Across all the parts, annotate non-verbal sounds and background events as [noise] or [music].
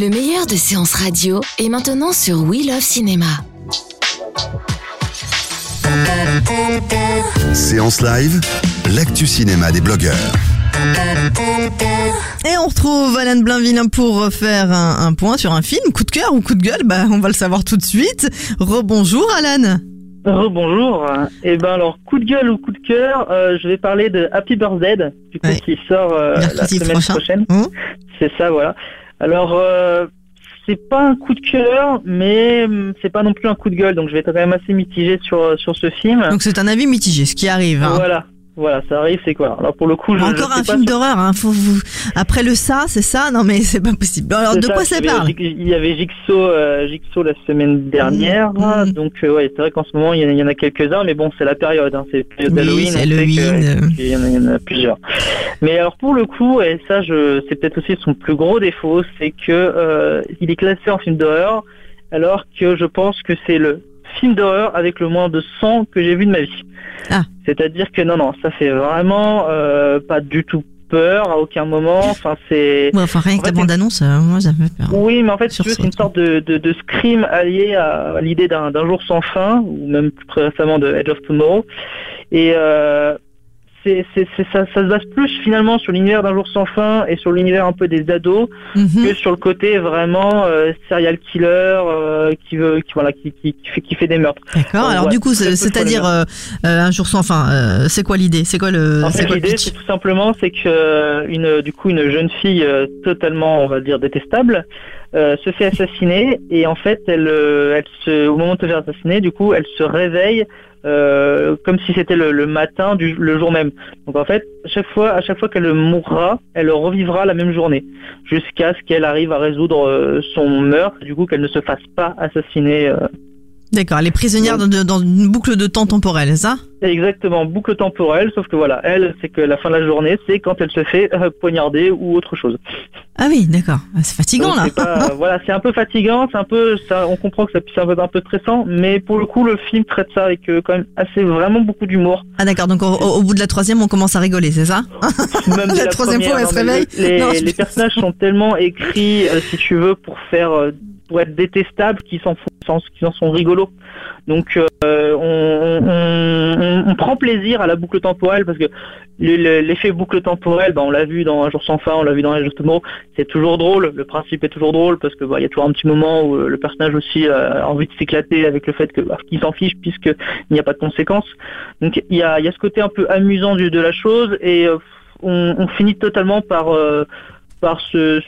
Le meilleur de séances radio est maintenant sur We Love Cinéma. Séance live, l'actu cinéma des blogueurs. Et on retrouve Alan Blainville pour faire un, un point sur un film. Coup de cœur ou coup de gueule bah, On va le savoir tout de suite. Rebonjour Alan. Rebonjour. Et ben alors coup de gueule ou coup de cœur, euh, je vais parler de Happy Birthday, du coup Ouais. qui sort euh, la semaine prochain. prochaine. Hum. C'est ça, voilà. Alors euh, c'est pas un coup de cœur, mais hum, c'est pas non plus un coup de gueule, donc je vais être quand même assez mitigé sur sur ce film. Donc c'est un avis mitigé, ce qui arrive. hein. Voilà, voilà, ça arrive, c'est quoi? Alors pour le coup, je, Encore je un film d'horreur. Hein. Faut vous... Après le ça, c'est ça? Non mais c'est pas possible. Alors C'est de quoi ça avait parle? Il y avait Jigsaw, euh, Jigsaw la semaine dernière, Mhm. donc euh, ouais, c'est vrai qu'en ce moment il y en a, quelques-uns, mais bon, c'est la période, hein, c'est la période Oui, c'est Halloween, que- euh. qu'il y en a- il y en a plusieurs. Mais alors pour le coup, et ça, je, c'est peut-être aussi son plus gros défaut, c'est que euh, il est classé en film d'horreur, alors que je pense que c'est le film d'horreur avec le moins de sang que j'ai vu de ma vie. Ah. C'est-à-dire que non, non, ça fait vraiment euh, pas du tout peur à aucun moment. Enfin, c'est Ouais, Enfin rien En que la fait, bande-annonce, euh, moi ça me fait peur. oui, mais en fait, si c'est une sorte de, de, de scream allié à l'idée d'un d'un jour sans fin, ou même plus récemment de Edge of Tomorrow. Et euh, c'est ça, ça se base plus finalement sur l'univers d'un jour sans fin et sur l'univers un peu des ados Mhm. que sur le côté vraiment euh, serial killer euh, qui veut, qui voilà, qui, qui, qui fait, qui fait des meurtres. D'accord. Alors du coup, c'est-à-dire euh, un jour sans fin. c'est quoi l'idée? C'est quoi le En c'est fait, l'idée, c'est tout simplement, c'est que une, du coup, une jeune fille totalement, on va dire, détestable, euh, se fait assassiner et en fait, elle, euh, elle se, au moment de se faire assassiner, du coup, elle se réveille euh, comme si c'était le, matin du le jour même. Donc en fait, à chaque fois, à chaque fois qu'elle mourra, elle revivra la même journée jusqu'à ce qu'elle arrive à résoudre son meurtre, du coup, qu'elle ne se fasse pas assassiner. D'accord. Elle est prisonnière dans, une boucle de temps temporelle, ça? Exactement, boucle temporelle, sauf que voilà, elle, c'est que la fin de la journée, c'est quand elle se fait euh, poignarder ou autre chose. Ah oui, d'accord. Ah, C'est fatigant Donc, là. c'est pas- [laughs] voilà, c'est un peu fatigant, c'est un peu, ça, on comprend que ça puisse être un peu stressant, mais pour le coup, le film traite ça avec euh, quand même assez, vraiment beaucoup d'humour. Ah d'accord. Donc au, bout de la troisième, on commence à rigoler, c'est ça? Même [laughs] dès La troisième fois, elle non, se réveille. Les, Non, personnages sont tellement écrits, euh, si tu veux, pour faire, pour être détestables, qu'ils s'en qu'ils en sont rigolos. Donc, euh, on, prend plaisir à la boucle temporelle parce que le- le- l'effet boucle temporelle, bah, on l'a vu dans Un jour sans fin, on l'a vu dans Un jour Tomorrow, c'est toujours drôle. Le principe est toujours drôle parce que bah, il y a toujours un petit moment où euh, le personnage aussi a envie de s'éclater avec le fait bah, qu'il s'en fiche puisque il n'y a pas de conséquences. Donc, il y a, ce côté un peu amusant de la chose et euh, on, finit totalement par euh, par se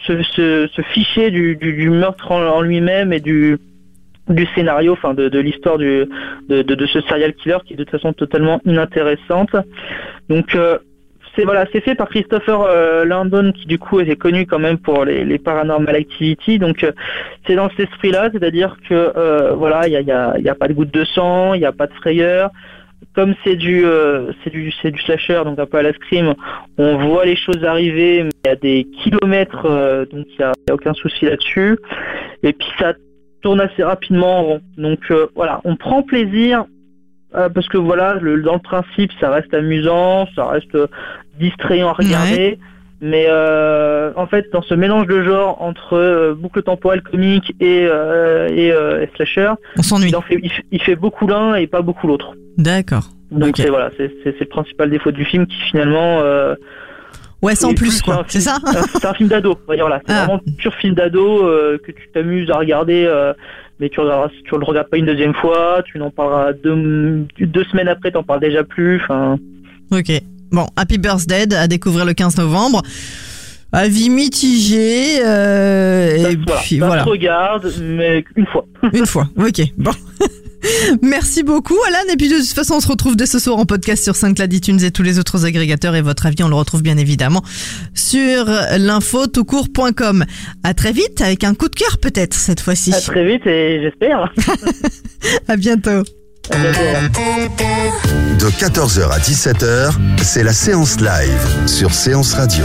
ficher du, meurtre en lui-même et du du scénario, enfin de, de l'histoire du de, de, ce serial killer qui est de toute façon totalement inintéressante. Donc euh, c'est voilà, c'est fait par Christopher euh, Landon qui du coup était connu quand même pour les, les Paranormal Activity. Donc euh, c'est dans cet esprit-là, c'est-à-dire que euh, voilà, il y a, y, a, y a pas de goutte de sang, il n'y a pas de frayeur. Comme c'est du c'est du c'est du slasher, donc un peu à la scream, on voit les choses arriver, mais il y a des kilomètres, donc il n'y a, a aucun souci là-dessus. Et puis ça tourne assez rapidement en rond. Donc euh, voilà, on prend plaisir euh, parce que voilà, le, dans le principe, ça reste amusant, ça reste euh, distrayant à regarder. Mais en fait, dans ce mélange de genres entre boucle temporelle comique et, et, et slasher, On s'ennuie. il, fait, il, fait- il fait beaucoup l'un et pas beaucoup l'autre. D'accord. Donc Ok. c'est voilà, c'est le principal défaut du film qui finalement Ouais, sans plus un quoi. C'est ça un- C'est un film d'ado. on va dire, Voilà, c'est Ah. vraiment pur film d'ado euh, que tu t'amuses à regarder, euh, mais tu tu le regardes pas une deuxième fois, tu n'en parleras deux, deux semaines après, t'en parles déjà plus. Enfin, Ok. Bon, Happy Birthday à découvrir le 15 novembre. Avis mitigé. euh, et voilà, puis voilà. regarde, mais une fois. Une fois. Ok. Bon. [laughs] Merci beaucoup, Alan. Et puis de toute façon, on se retrouve dès ce soir en podcast sur SoundCloud, iTunes et tous les autres agrégateurs. Et votre avis, on le retrouve bien évidemment sur l'infotoutcourt.com. À très vite avec un coup de cœur peut-être cette fois-ci. À très vite et j'espère. [laughs] À bientôt. De 14h à 17h, c'est la séance live sur Séance Radio.